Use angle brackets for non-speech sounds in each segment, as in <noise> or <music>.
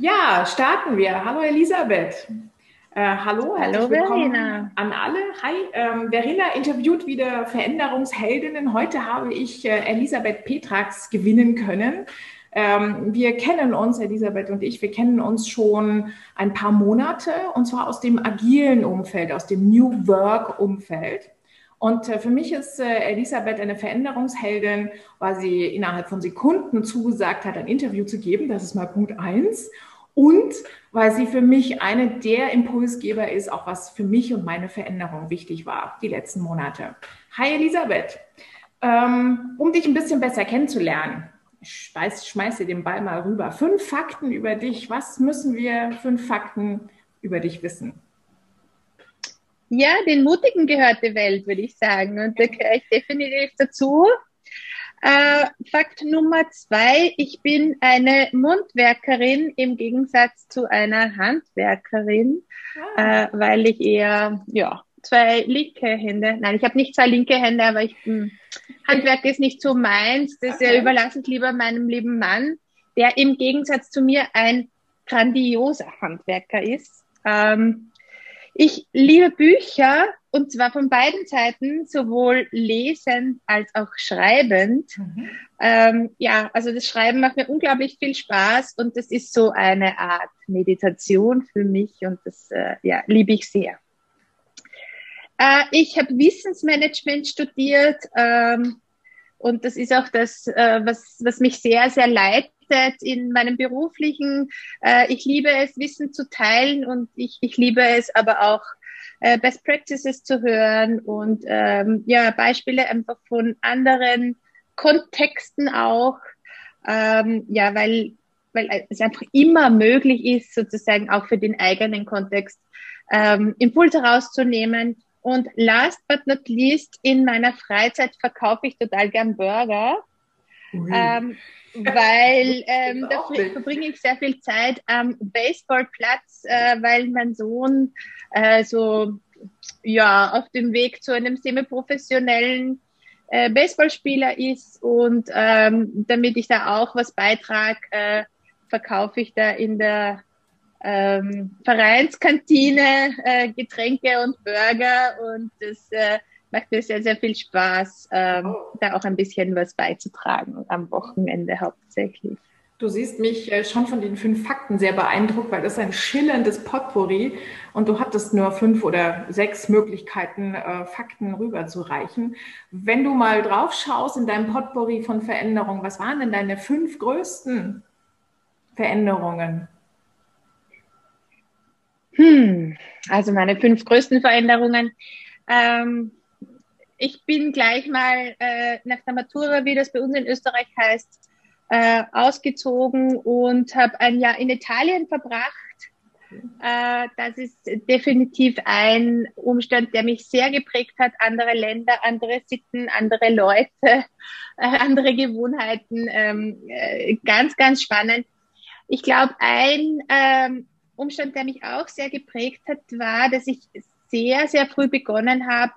Ja, starten wir. Hallo Elisabeth. Äh, hallo, hallo Verena. An alle. Hi, ähm, Verena interviewt wieder Veränderungsheldinnen. Heute habe ich äh, Elisabeth Petrax gewinnen können. Ähm, wir kennen uns, Elisabeth und ich, wir kennen uns schon ein paar Monate und zwar aus dem agilen Umfeld, aus dem New Work Umfeld. Und äh, für mich ist äh, Elisabeth eine Veränderungsheldin, weil sie innerhalb von Sekunden zugesagt hat, ein Interview zu geben. Das ist mal Punkt eins. Und weil sie für mich eine der Impulsgeber ist, auch was für mich und meine Veränderung wichtig war, die letzten Monate. Hi Elisabeth, ähm, um dich ein bisschen besser kennenzulernen, ich schmeiße den Ball mal rüber. Fünf Fakten über dich. Was müssen wir fünf Fakten über dich wissen? Ja, den Mutigen gehört die Welt, würde ich sagen. Und da gehöre ich definitiv dazu. Äh, Fakt Nummer zwei, ich bin eine Mundwerkerin im Gegensatz zu einer Handwerkerin, ah. äh, weil ich eher, ja, zwei linke Hände, nein, ich habe nicht zwei linke Hände, aber ich, hm, Handwerk ist nicht so meins, das okay. überlasse ich lieber meinem lieben Mann, der im Gegensatz zu mir ein grandioser Handwerker ist. Ähm, ich liebe Bücher und zwar von beiden Seiten, sowohl lesend als auch schreibend. Mhm. Ähm, ja, also das Schreiben macht mir unglaublich viel Spaß und das ist so eine Art Meditation für mich und das äh, ja, liebe ich sehr. Äh, ich habe Wissensmanagement studiert ähm, und das ist auch das, äh, was, was mich sehr, sehr leitet in meinem beruflichen. Äh, ich liebe es, Wissen zu teilen und ich, ich liebe es aber auch, äh, Best Practices zu hören und ähm, ja, Beispiele einfach von anderen Kontexten auch. Ähm, ja, weil, weil es einfach immer möglich ist, sozusagen auch für den eigenen Kontext ähm, Impulse rauszunehmen. Und last but not least, in meiner Freizeit verkaufe ich total gern Burger. Ähm, weil ähm, da verbringe ich sehr viel Zeit am Baseballplatz, äh, weil mein Sohn äh, so ja auf dem Weg zu einem semi-professionellen äh, Baseballspieler ist und ähm, damit ich da auch was beitrage, äh, verkaufe ich da in der ähm, Vereinskantine äh, Getränke und Burger und das äh, macht mir sehr, sehr viel Spaß, ähm, oh. da auch ein bisschen was beizutragen, am Wochenende hauptsächlich. Du siehst mich äh, schon von den fünf Fakten sehr beeindruckt, weil das ist ein schillerndes Potpourri und du hattest nur fünf oder sechs Möglichkeiten, äh, Fakten rüberzureichen. Wenn du mal drauf schaust in deinem Potpourri von Veränderungen, was waren denn deine fünf größten Veränderungen? Hm, also meine fünf größten Veränderungen. Ähm, ich bin gleich mal äh, nach der Matura, wie das bei uns in Österreich heißt, äh, ausgezogen und habe ein Jahr in Italien verbracht. Äh, das ist definitiv ein Umstand, der mich sehr geprägt hat. Andere Länder, andere Sitten, andere Leute, äh, <laughs> andere Gewohnheiten. Ähm, äh, ganz, ganz spannend. Ich glaube, ein ähm, Umstand, der mich auch sehr geprägt hat, war, dass ich sehr, sehr früh begonnen habe,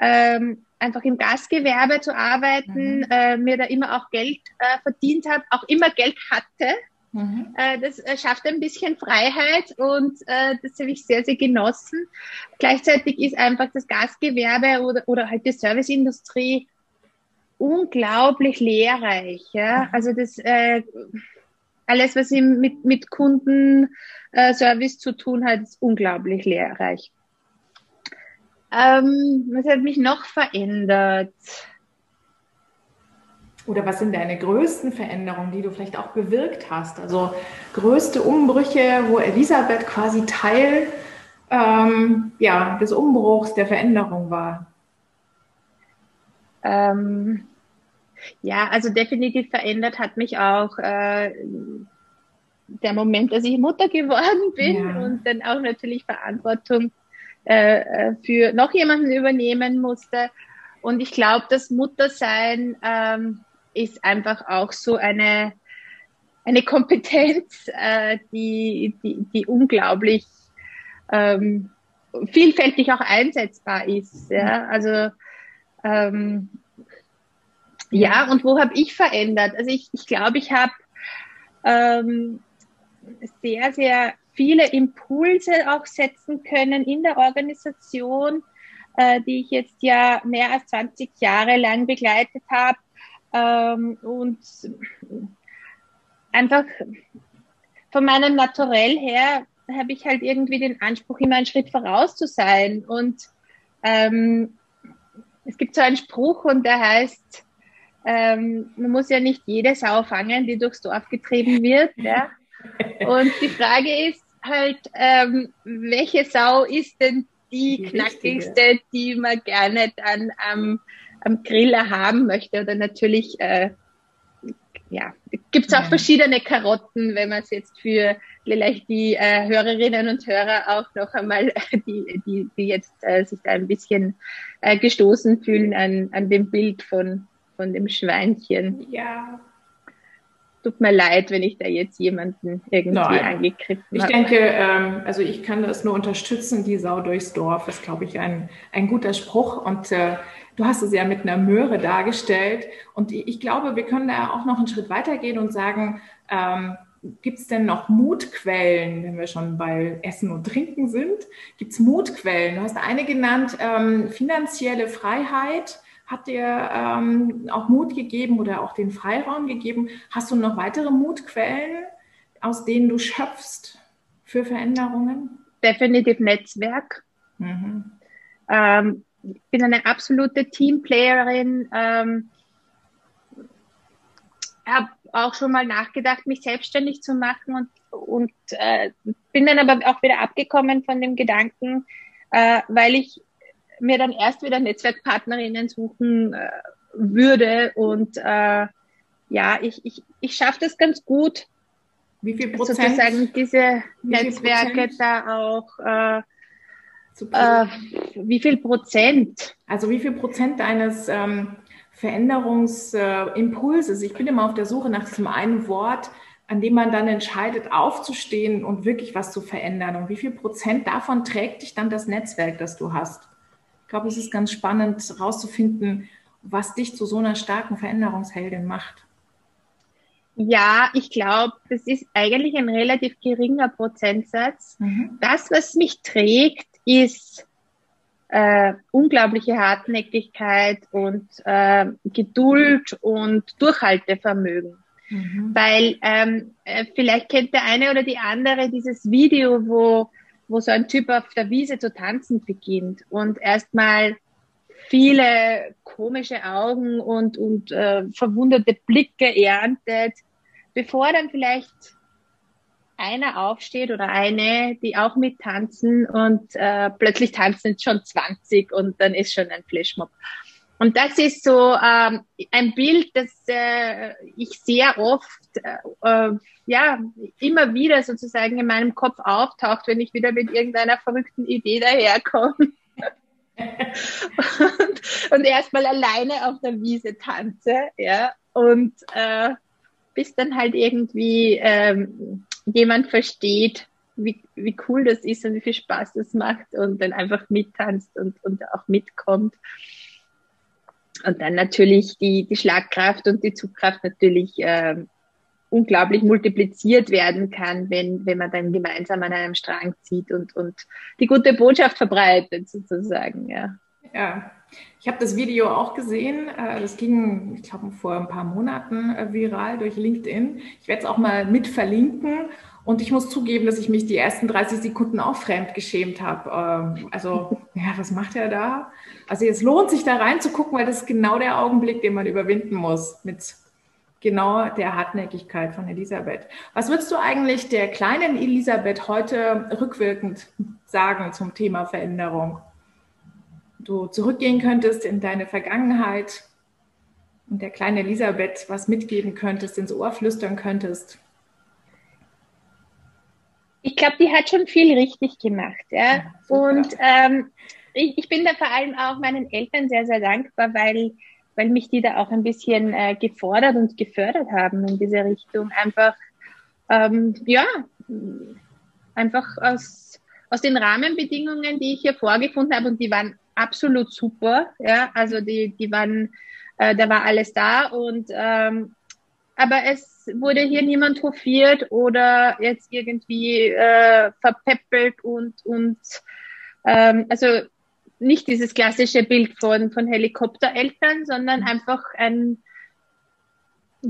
ähm, einfach im Gastgewerbe zu arbeiten, mhm. äh, mir da immer auch Geld äh, verdient habe, auch immer Geld hatte. Mhm. Äh, das äh, schafft ein bisschen Freiheit und äh, das habe ich sehr, sehr genossen. Gleichzeitig ist einfach das Gastgewerbe oder, oder halt die Serviceindustrie unglaublich lehrreich. Ja? Mhm. Also das alles, was mit, mit Kundenservice zu tun hat, ist unglaublich lehrreich. Ähm, was hat mich noch verändert? Oder was sind deine größten Veränderungen, die du vielleicht auch bewirkt hast? Also größte Umbrüche, wo Elisabeth quasi Teil ähm, ja, des Umbruchs, der Veränderung war? Ähm, ja, also definitiv verändert hat mich auch äh, der Moment, dass ich Mutter geworden bin ja. und dann auch natürlich Verantwortung äh, äh, für noch jemanden übernehmen musste. Und ich glaube, das Muttersein ähm, ist einfach auch so eine, eine Kompetenz, äh, die, die, die unglaublich ähm, vielfältig auch einsetzbar ist. Ja? Also ähm, ja, und wo habe ich verändert? Also ich, ich glaube, ich habe ähm, sehr, sehr viele Impulse auch setzen können in der Organisation, äh, die ich jetzt ja mehr als 20 Jahre lang begleitet habe. Ähm, und einfach von meinem Naturell her habe ich halt irgendwie den Anspruch, immer einen Schritt voraus zu sein. Und ähm, es gibt so einen Spruch und der heißt, ähm, man muss ja nicht jede Sau fangen, die durchs Dorf getrieben wird. Ja? <laughs> Und die Frage ist halt, ähm, welche Sau ist denn die, die knackigste, richtige. die man gerne dann am, am Griller haben möchte? Oder natürlich, äh, ja, gibt es auch ja. verschiedene Karotten, wenn man es jetzt für vielleicht die äh, Hörerinnen und Hörer auch noch einmal, <laughs> die, die, die jetzt äh, sich da ein bisschen äh, gestoßen fühlen an, an dem Bild von von dem Schweinchen. Ja. Tut mir leid, wenn ich da jetzt jemanden irgendwie Nein. angegriffen habe. Ich denke, ähm, also ich kann das nur unterstützen, die Sau durchs Dorf ist, glaube ich, ein, ein guter Spruch. Und äh, du hast es ja mit einer Möhre dargestellt. Und ich glaube, wir können da auch noch einen Schritt weitergehen und sagen, ähm, Gibt es denn noch Mutquellen, wenn wir schon bei Essen und Trinken sind? Gibt es Mutquellen? Du hast eine genannt, ähm, finanzielle Freiheit hat dir ähm, auch Mut gegeben oder auch den Freiraum gegeben. Hast du noch weitere Mutquellen, aus denen du schöpfst für Veränderungen? Definitiv Netzwerk. Mhm. Ähm, ich bin eine absolute Teamplayerin. Ähm, habe auch schon mal nachgedacht, mich selbstständig zu machen und, und äh, bin dann aber auch wieder abgekommen von dem Gedanken, äh, weil ich mir dann erst wieder Netzwerkpartnerinnen suchen äh, würde. Und äh, ja, ich, ich, ich schaffe das ganz gut. Wie viel Prozent? Sozusagen diese Netzwerke Prozent? da auch. Äh, äh, wie viel Prozent? Also wie viel Prozent deines ähm, Veränderungsimpulses? ich bin immer auf der Suche nach diesem einen Wort, an dem man dann entscheidet, aufzustehen und wirklich was zu verändern. Und wie viel Prozent davon trägt dich dann das Netzwerk, das du hast? Ich glaube, es ist ganz spannend herauszufinden, was dich zu so einer starken Veränderungsheldin macht. Ja, ich glaube, das ist eigentlich ein relativ geringer Prozentsatz. Mhm. Das, was mich trägt, ist äh, unglaubliche Hartnäckigkeit und äh, Geduld und Durchhaltevermögen. Mhm. Weil ähm, äh, vielleicht kennt der eine oder die andere dieses Video, wo wo so ein Typ auf der Wiese zu tanzen beginnt und erstmal viele komische Augen und, und äh, verwunderte Blicke erntet, bevor dann vielleicht einer aufsteht oder eine, die auch mittanzen und äh, plötzlich tanzen schon 20 und dann ist schon ein Flashmob. Und das ist so ähm, ein Bild, das äh, ich sehr oft, äh, äh, ja, immer wieder sozusagen in meinem Kopf auftaucht, wenn ich wieder mit irgendeiner verrückten Idee daherkomme. <laughs> und, und erstmal alleine auf der Wiese tanze, ja, und äh, bis dann halt irgendwie ähm, jemand versteht, wie, wie cool das ist und wie viel Spaß das macht und dann einfach mittanzt und, und auch mitkommt und dann natürlich die, die Schlagkraft und die Zugkraft natürlich äh, unglaublich multipliziert werden kann, wenn, wenn man dann gemeinsam an einem Strang zieht und, und die gute Botschaft verbreitet sozusagen, ja. Ja, ich habe das Video auch gesehen. Äh, das ging, ich glaube, vor ein paar Monaten äh, viral durch LinkedIn. Ich werde es auch mal mit verlinken. Und ich muss zugeben, dass ich mich die ersten 30 Sekunden auch fremd geschämt habe. Ähm, also, <laughs> ja, was macht er da? Also, es lohnt sich da reinzugucken, weil das ist genau der Augenblick, den man überwinden muss mit genau der Hartnäckigkeit von Elisabeth. Was würdest du eigentlich der kleinen Elisabeth heute rückwirkend sagen zum Thema Veränderung? Du zurückgehen könntest in deine Vergangenheit und der kleinen Elisabeth was mitgeben könntest, ins Ohr flüstern könntest. Ich glaube, die hat schon viel richtig gemacht. Ja. ja und ähm, ich, ich, bin da vor allem auch meinen Eltern sehr, sehr dankbar, weil, weil mich die da auch ein bisschen äh, gefordert und gefördert haben in diese Richtung. Einfach, ähm, ja, einfach aus, aus den Rahmenbedingungen, die ich hier vorgefunden habe, und die waren absolut super. Ja, also die, die waren, äh, da war alles da und ähm, aber es wurde hier niemand hofiert oder jetzt irgendwie äh, verpeppelt und, und ähm, also nicht dieses klassische Bild von, von Helikoptereltern, sondern einfach ein,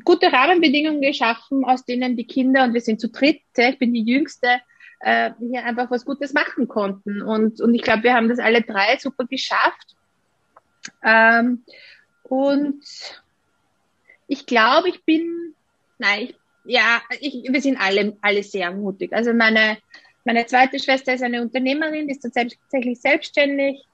gute Rahmenbedingungen geschaffen, aus denen die Kinder, und wir sind zu dritt, ich bin die Jüngste, äh, hier einfach was Gutes machen konnten. Und, und ich glaube, wir haben das alle drei super geschafft. Ähm, und ich glaube, ich bin, nein, ich, ja, ich, wir sind alle, alle sehr mutig. Also meine, meine zweite Schwester ist eine Unternehmerin, die ist tatsächlich selbstständig.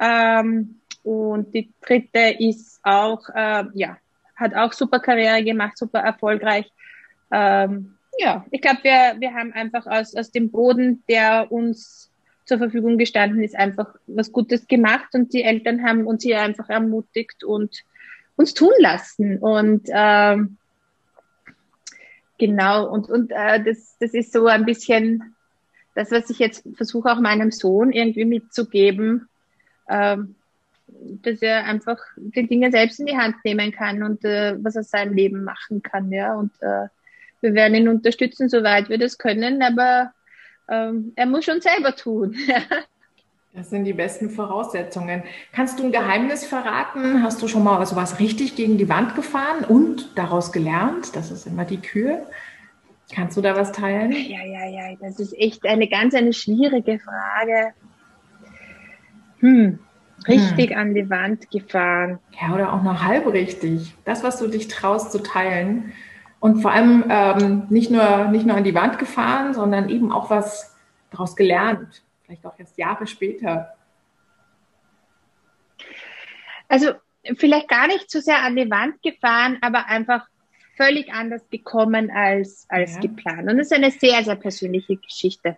Ähm, und die dritte ist auch, äh, ja, hat auch super Karriere gemacht, super erfolgreich. Ähm, ja, ich glaube, wir, wir haben einfach aus, aus dem Boden, der uns zur Verfügung gestanden ist, einfach was Gutes gemacht und die Eltern haben uns hier einfach ermutigt und uns tun lassen. Und ähm, genau, und, und äh, das, das ist so ein bisschen das, was ich jetzt versuche, auch meinem Sohn irgendwie mitzugeben, ähm, dass er einfach die Dinge selbst in die Hand nehmen kann und äh, was aus seinem Leben machen kann. Ja, und äh, wir werden ihn unterstützen, soweit wir das können, aber ähm, er muss schon selber tun. <laughs> Das sind die besten Voraussetzungen. Kannst du ein Geheimnis verraten? Hast du schon mal sowas richtig gegen die Wand gefahren und daraus gelernt? Das ist immer die Kür. Kannst du da was teilen? Ja, ja, ja, das ist echt eine ganz eine schwierige Frage. Hm, richtig hm. an die Wand gefahren. Ja, oder auch noch halb richtig. Das, was du dich traust zu teilen. Und vor allem ähm, nicht, nur, nicht nur an die Wand gefahren, sondern eben auch was daraus gelernt vielleicht auch erst Jahre später? Also vielleicht gar nicht so sehr an die Wand gefahren, aber einfach völlig anders gekommen als, als ja. geplant. Und das ist eine sehr, sehr persönliche Geschichte.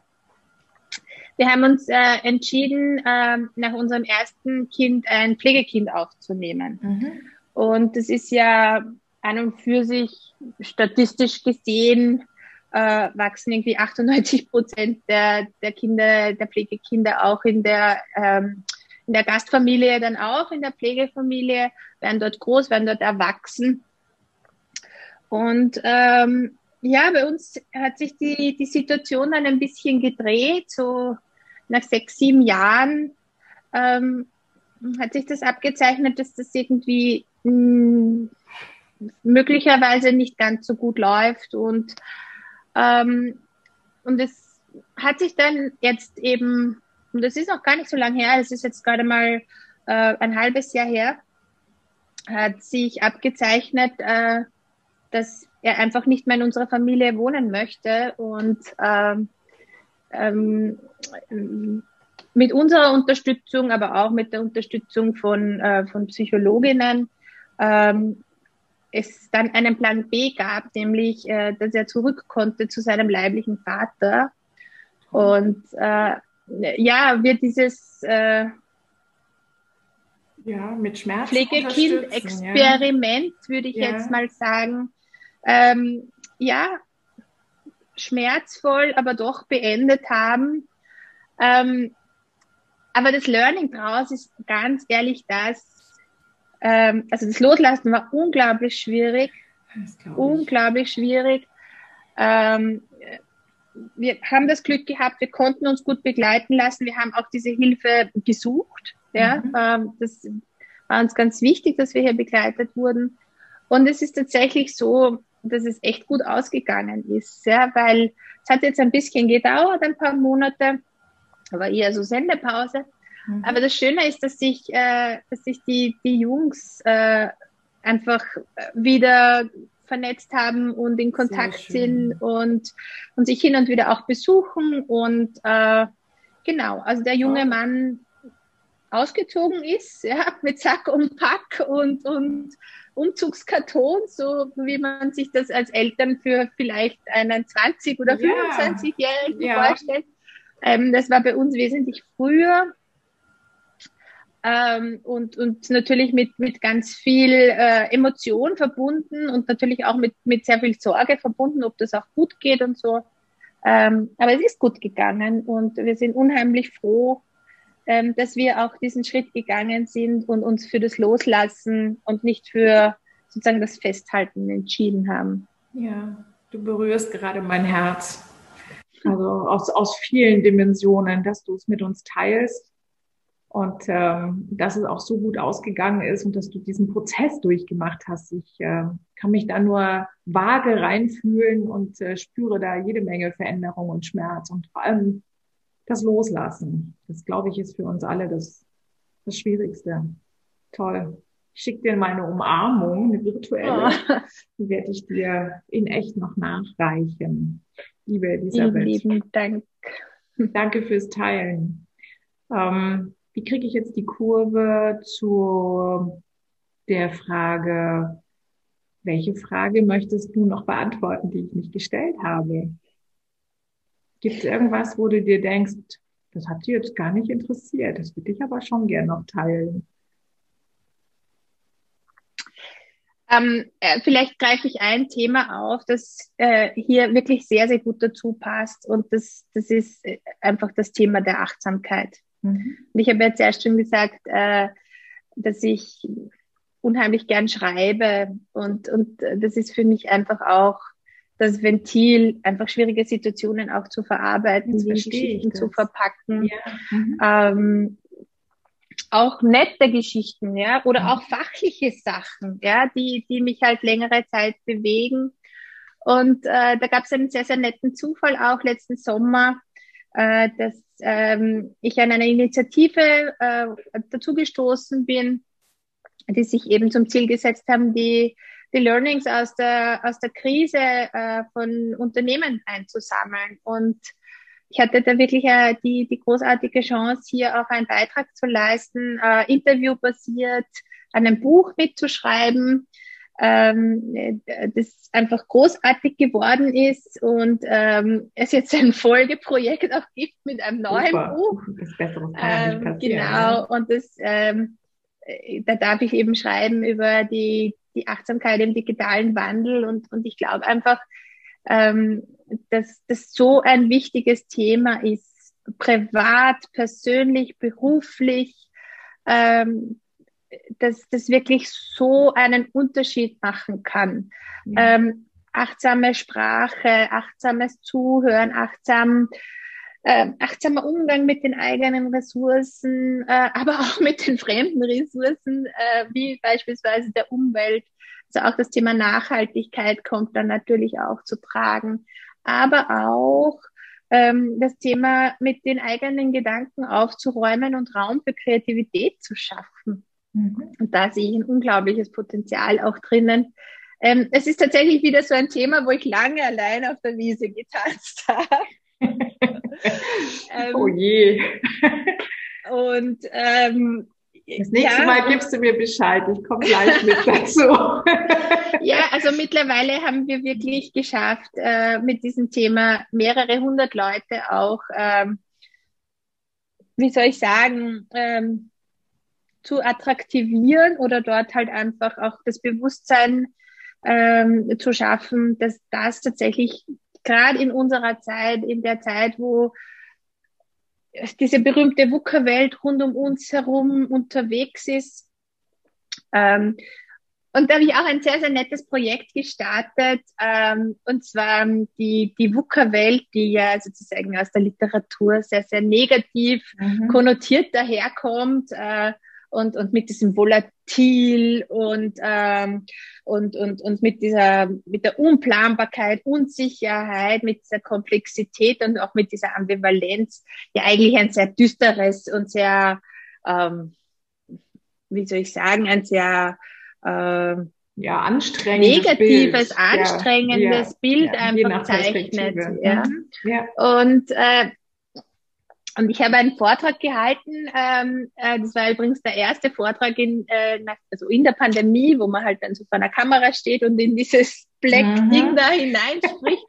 Wir haben uns äh, entschieden, äh, nach unserem ersten Kind ein Pflegekind aufzunehmen. Mhm. Und das ist ja an und für sich statistisch gesehen äh, wachsen irgendwie 98 Prozent der, der Kinder, der Pflegekinder auch in der, ähm, in der Gastfamilie, dann auch in der Pflegefamilie, werden dort groß, werden dort erwachsen. Und ähm, ja, bei uns hat sich die, die Situation dann ein bisschen gedreht, so nach sechs, sieben Jahren ähm, hat sich das abgezeichnet, dass das irgendwie mh, hm, möglicherweise nicht ganz so gut läuft und ähm, und es hat sich dann jetzt eben, und das ist noch gar nicht so lange her, es ist jetzt gerade mal äh, ein halbes Jahr her, hat sich abgezeichnet, äh, dass er einfach nicht mehr in unserer Familie wohnen möchte und ähm, ähm, mit unserer Unterstützung, aber auch mit der Unterstützung von, äh, von Psychologinnen ähm, es dann einen Plan B gab, nämlich, äh, dass er zurück konnte zu seinem leiblichen Vater. Und äh, ja, wird dieses äh, ja, mit Schmerz Pflegekind-Experiment, ja. würde ich ja. jetzt mal sagen, ähm, ja, schmerzvoll, aber doch beendet haben. Ähm, aber das Learning daraus ist ganz ehrlich das, ähm, also das Loslassen war unglaublich schwierig. Unglaublich schwierig. Ähm, wir haben das Glück gehabt, wir konnten uns gut begleiten lassen. Wir haben auch diese Hilfe gesucht. Ja, mhm. ähm, das war uns ganz wichtig, dass wir hier begleitet wurden. Und es ist tatsächlich so, dass es echt gut ausgegangen ist, ja, weil es hat jetzt ein bisschen gedauert, ein paar Monate, aber eher so Sendepause. Mhm. Aber das Schöne ist, dass sich, äh, dass sich die, die Jungs äh, einfach wieder vernetzt haben und in Kontakt sind und, und sich hin und wieder auch besuchen. Und äh, genau, also der junge Mann ausgezogen ist, ja, <laughs> mit Sack und Pack und, und Umzugskarton, so wie man sich das als Eltern für vielleicht einen 20- oder 25-Jährigen ja. vorstellt. Ähm, das war bei uns wesentlich früher ähm, und, und natürlich mit, mit ganz viel äh, Emotion verbunden und natürlich auch mit, mit sehr viel Sorge verbunden, ob das auch gut geht und so. Ähm, aber es ist gut gegangen und wir sind unheimlich froh, ähm, dass wir auch diesen Schritt gegangen sind und uns für das Loslassen und nicht für sozusagen das Festhalten entschieden haben. Ja, du berührst gerade mein Herz. Also aus, aus vielen Dimensionen, dass du es mit uns teilst und ähm, dass es auch so gut ausgegangen ist und dass du diesen Prozess durchgemacht hast. Ich äh, kann mich da nur vage reinfühlen und äh, spüre da jede Menge Veränderung und Schmerz und vor allem das Loslassen. Das, glaube ich, ist für uns alle das, das Schwierigste. Toll. Ich schicke dir meine Umarmung, eine virtuelle. Oh. Die werde ich dir in echt noch nachreichen. Liebe Elisabeth. Lieben, lieben Dank. Danke fürs Teilen. Ähm, wie kriege ich jetzt die Kurve zu der Frage, welche Frage möchtest du noch beantworten, die ich nicht gestellt habe? Gibt es irgendwas, wo du dir denkst, das hat dich jetzt gar nicht interessiert, das würde ich aber schon gerne noch teilen? Ähm, äh, vielleicht greife ich ein Thema auf, das äh, hier wirklich sehr, sehr gut dazu passt. Und das, das ist äh, einfach das Thema der Achtsamkeit. Mhm. Und ich habe jetzt erst schon gesagt, äh, dass ich unheimlich gern schreibe. Und, und das ist für mich einfach auch das Ventil, einfach schwierige Situationen auch zu verarbeiten, die Geschichten zu verpacken. Ja. Mhm. Ähm, auch nette Geschichten, ja, oder mhm. auch fachliche Sachen, ja, die, die mich halt längere Zeit bewegen. Und äh, da gab es einen sehr, sehr netten Zufall auch letzten Sommer, äh, dass ähm, ich an einer Initiative äh, dazugestoßen bin, die sich eben zum Ziel gesetzt haben, die, die Learnings aus der, aus der Krise äh, von Unternehmen einzusammeln. Und ich hatte da wirklich äh, die, die großartige Chance, hier auch einen Beitrag zu leisten, äh, interviewbasiert an einem Buch mitzuschreiben, ähm, das einfach großartig geworden ist und ähm, es jetzt ein Folgeprojekt auch gibt mit einem neuen Super. Buch. Das Bessere kann ähm, Genau, und das, ähm, äh, da darf ich eben schreiben über die, die Achtsamkeit im digitalen Wandel und, und ich glaube einfach, ähm, dass das so ein wichtiges Thema ist, privat, persönlich, beruflich, ähm, dass das wirklich so einen Unterschied machen kann. Ja. Ähm, achtsame Sprache, achtsames Zuhören, achtsam, äh, achtsamer Umgang mit den eigenen Ressourcen, äh, <laughs> aber auch mit den fremden Ressourcen, äh, wie beispielsweise der Umwelt. Also auch das Thema Nachhaltigkeit kommt dann natürlich auch zu tragen, aber auch ähm, das Thema mit den eigenen Gedanken aufzuräumen und Raum für Kreativität zu schaffen. Mhm. Und da sehe ich ein unglaubliches Potenzial auch drinnen. Ähm, es ist tatsächlich wieder so ein Thema, wo ich lange allein auf der Wiese getanzt <laughs> habe. <laughs> ähm, oh je. Und ähm, das nächste ja. Mal gibst du mir Bescheid. Ich komme gleich mit <laughs> dazu. ja, also mittlerweile haben wir wirklich geschafft, äh, mit diesem Thema mehrere hundert Leute auch, ähm, wie soll ich sagen, ähm, zu attraktivieren oder dort halt einfach auch das Bewusstsein ähm, zu schaffen, dass das tatsächlich gerade in unserer Zeit, in der Zeit, wo diese berühmte WUKA-Welt rund um uns herum unterwegs ist. Ähm, und da habe ich auch ein sehr, sehr nettes Projekt gestartet, ähm, und zwar die, die WUKA-Welt, die ja sozusagen aus der Literatur sehr, sehr negativ mhm. konnotiert daherkommt. Äh, und, und mit diesem Volatil und, ähm, und, und, und mit dieser, mit der Unplanbarkeit, Unsicherheit, mit dieser Komplexität und auch mit dieser Ambivalenz ja eigentlich ein sehr düsteres und sehr, ähm, wie soll ich sagen, ein sehr, äh, ja, anstrengendes negatives, Bild. anstrengendes ja, Bild ja, einfach zeichnet. Ja. Mhm. ja. Und äh, und ich habe einen Vortrag gehalten, ähm, äh, das war übrigens der erste Vortrag in, äh, nach, also in der Pandemie, wo man halt dann so vor einer Kamera steht und in dieses Black-Ding mhm. da hineinspricht.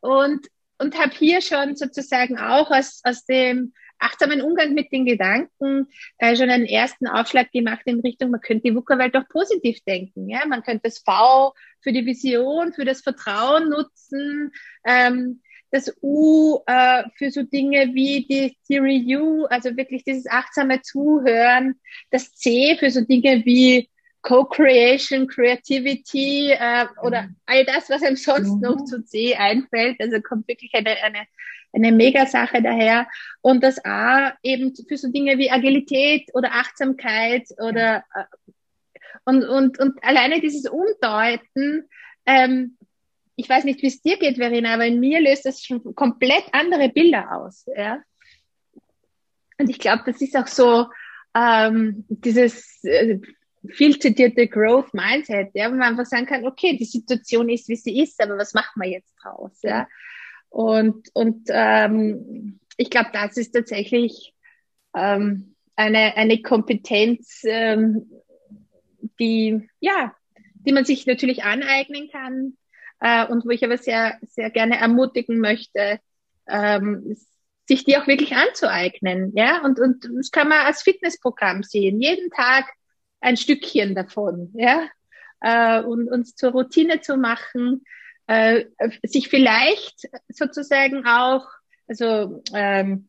und und habe hier schon sozusagen auch aus, aus dem achtsamen Umgang mit den Gedanken äh, schon einen ersten Aufschlag gemacht in Richtung, man könnte die VUCA-Welt auch positiv denken. Ja? Man könnte das V für die Vision, für das Vertrauen nutzen. Ähm, das U äh, für so Dinge wie die Theory U, also wirklich dieses achtsame Zuhören, das C für so Dinge wie Co-Creation, Creativity äh, oder mhm. all das, was einem sonst mhm. noch zu C einfällt. Also kommt wirklich eine, eine, eine Mega-Sache daher. Und das A eben für so Dinge wie Agilität oder Achtsamkeit oder äh, und, und, und alleine dieses Umdeuten, ähm, ich weiß nicht, wie es dir geht, Verena, aber in mir löst das schon komplett andere Bilder aus. Ja? Und ich glaube, das ist auch so ähm, dieses äh, viel zitierte Growth Mindset, ja, wo man einfach sagen kann, okay, die Situation ist, wie sie ist, aber was machen wir jetzt draus? Ja? Und, und ähm, ich glaube, das ist tatsächlich ähm, eine, eine Kompetenz, ähm, die, ja, die man sich natürlich aneignen kann äh, und wo ich aber sehr, sehr gerne ermutigen möchte, ähm, sich die auch wirklich anzueignen. Ja, und, und das kann man als Fitnessprogramm sehen. Jeden Tag ein Stückchen davon, ja, äh, und uns zur Routine zu machen, äh, sich vielleicht sozusagen auch, also ähm,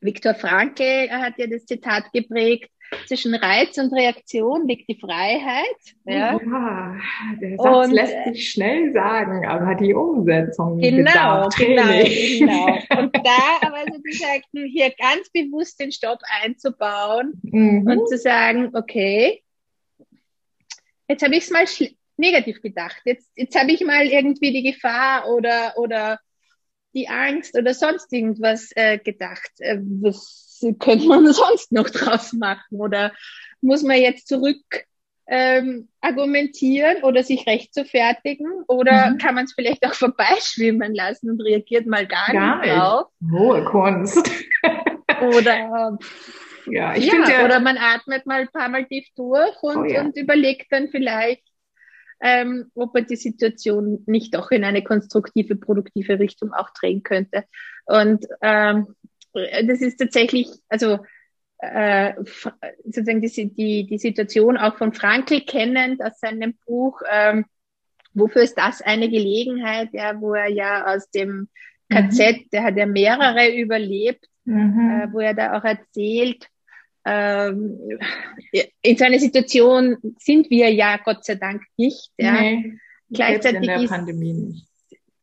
Viktor Frankl hat ja das Zitat geprägt, zwischen Reiz und Reaktion liegt die Freiheit. Ja, ja der Satz und, lässt sich schnell sagen, aber die Umsetzung genau, genau, genau. <laughs> Und da aber sozusagen hier ganz bewusst den Stopp einzubauen mhm. und zu sagen, okay, jetzt habe ich es mal negativ gedacht. Jetzt, jetzt habe ich mal irgendwie die Gefahr oder, oder die Angst oder sonst irgendwas äh, gedacht. Äh, was könnte man <laughs> sonst noch draus machen? Oder muss man jetzt zurück ähm, argumentieren oder sich recht zu fertigen? Oder mhm. kann man es vielleicht auch vorbeischwimmen lassen und reagiert mal gar, gar nicht drauf? Hohe Kunst. oder <laughs> ja, ich ja, finde ja, oder man atmet mal ein paar Mal tief durch und, oh ja. und überlegt dann vielleicht, ähm, ob man die Situation nicht doch in eine konstruktive, produktive Richtung auch drehen könnte. Und ähm, das ist tatsächlich, also äh, sozusagen die, die, die Situation auch von Frankl kennend aus seinem Buch, ähm, wofür ist das eine Gelegenheit, ja, wo er ja aus dem KZ, mhm. der hat ja mehrere überlebt, mhm. äh, wo er da auch erzählt, ähm, in so einer Situation sind wir ja Gott sei Dank nicht. Ja. Nee, Gleichzeitig in der ist, Pandemie nicht.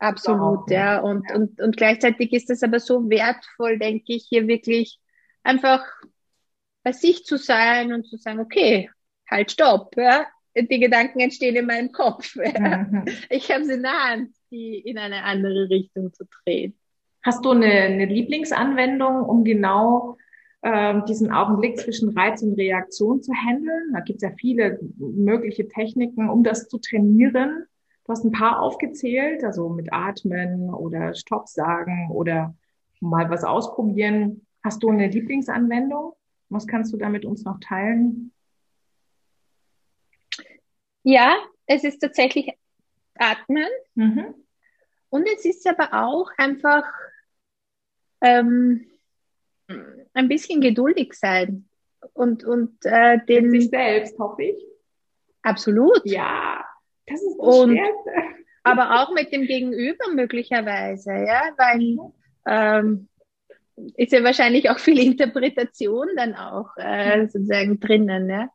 Absolut, ja. Und, ja. Und, und gleichzeitig ist es aber so wertvoll, denke ich, hier wirklich einfach bei sich zu sein und zu sagen, okay, halt, stopp, ja. Die Gedanken entstehen in meinem Kopf. Ja. Mhm. Ich habe sie in der Hand, die in eine andere Richtung zu drehen. Hast du eine, eine Lieblingsanwendung, um genau ähm, diesen Augenblick zwischen Reiz und Reaktion zu handeln? Da gibt es ja viele mögliche Techniken, um das zu trainieren. Du hast ein paar aufgezählt, also mit Atmen oder Stopp sagen oder mal was ausprobieren. Hast du eine Lieblingsanwendung? Was kannst du da mit uns noch teilen? Ja, es ist tatsächlich Atmen. Mhm. Und es ist aber auch einfach ähm, ein bisschen geduldig sein und, und äh, den. Mit sich selbst, hoffe ich. Absolut. Ja. Das ist das und, Schwerste. Aber auch mit dem Gegenüber möglicherweise, ja, weil ähm, ist ja wahrscheinlich auch viel Interpretation dann auch äh, sozusagen drinnen, ja.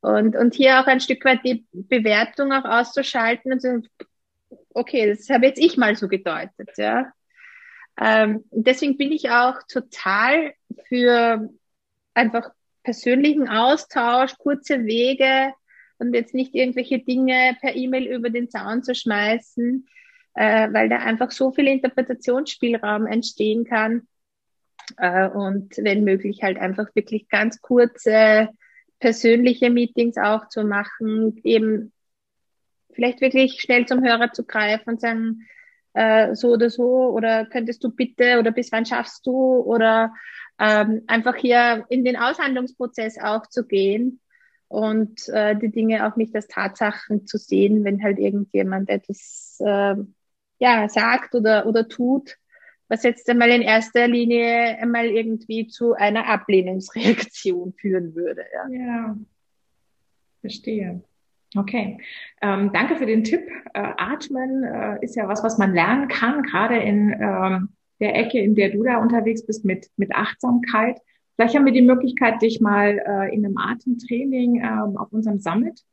Und, und hier auch ein Stück weit die Bewertung auch auszuschalten und zu okay, das habe jetzt ich mal so gedeutet, ja. Ähm, deswegen bin ich auch total für einfach persönlichen Austausch, kurze Wege, und jetzt nicht irgendwelche Dinge per E-Mail über den Zaun zu schmeißen, äh, weil da einfach so viel Interpretationsspielraum entstehen kann. Äh, und wenn möglich halt einfach wirklich ganz kurze persönliche Meetings auch zu machen, eben vielleicht wirklich schnell zum Hörer zu greifen und sagen, äh, so oder so, oder könntest du bitte, oder bis wann schaffst du, oder ähm, einfach hier in den Aushandlungsprozess auch zu gehen und äh, die Dinge auch nicht als Tatsachen zu sehen, wenn halt irgendjemand etwas äh, ja, sagt oder, oder tut, was jetzt einmal in erster Linie einmal irgendwie zu einer Ablehnungsreaktion führen würde. Ja, ja. verstehe. Okay, ähm, danke für den Tipp. Äh, Atmen äh, ist ja was, was man lernen kann, gerade in ähm, der Ecke, in der du da unterwegs bist mit, mit Achtsamkeit. Vielleicht haben wir die Möglichkeit, dich mal äh, in einem Atemtraining ähm, auf unserem Summit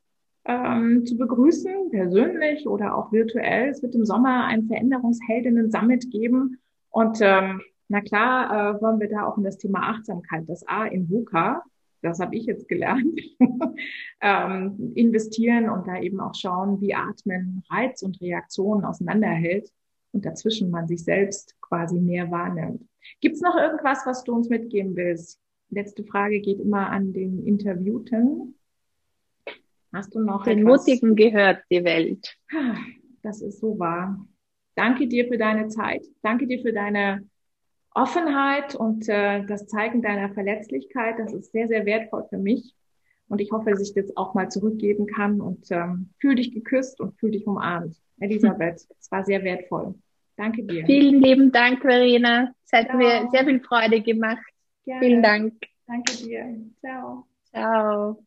ähm, zu begrüßen, persönlich oder auch virtuell. Es wird im Sommer ein Veränderungsheldinnen-Summit geben. Und ähm, na klar, äh, wollen wir da auch in das Thema Achtsamkeit, das A in VUCA, das habe ich jetzt gelernt, <laughs> ähm, investieren und da eben auch schauen, wie Atmen Reiz und Reaktionen auseinanderhält und dazwischen man sich selbst quasi mehr wahrnimmt. Gibt es noch irgendwas, was du uns mitgeben willst? Letzte Frage geht immer an den Interviewten. Hast du noch Den etwas? Mutigen gehört die Welt. Ah, das ist so wahr. Danke dir für deine Zeit. Danke dir für deine Offenheit und äh, das Zeigen deiner Verletzlichkeit. Das ist sehr, sehr wertvoll für mich. Und ich hoffe, dass ich das auch mal zurückgeben kann und ähm, fühl dich geküsst und fühl dich umarmt. <laughs> Elisabeth, es war sehr wertvoll. Danke dir. Vielen lieben Dank, Verena. Es hat Ciao. mir sehr viel Freude gemacht. Gerne. Vielen Dank. Danke dir. Ciao. Ciao.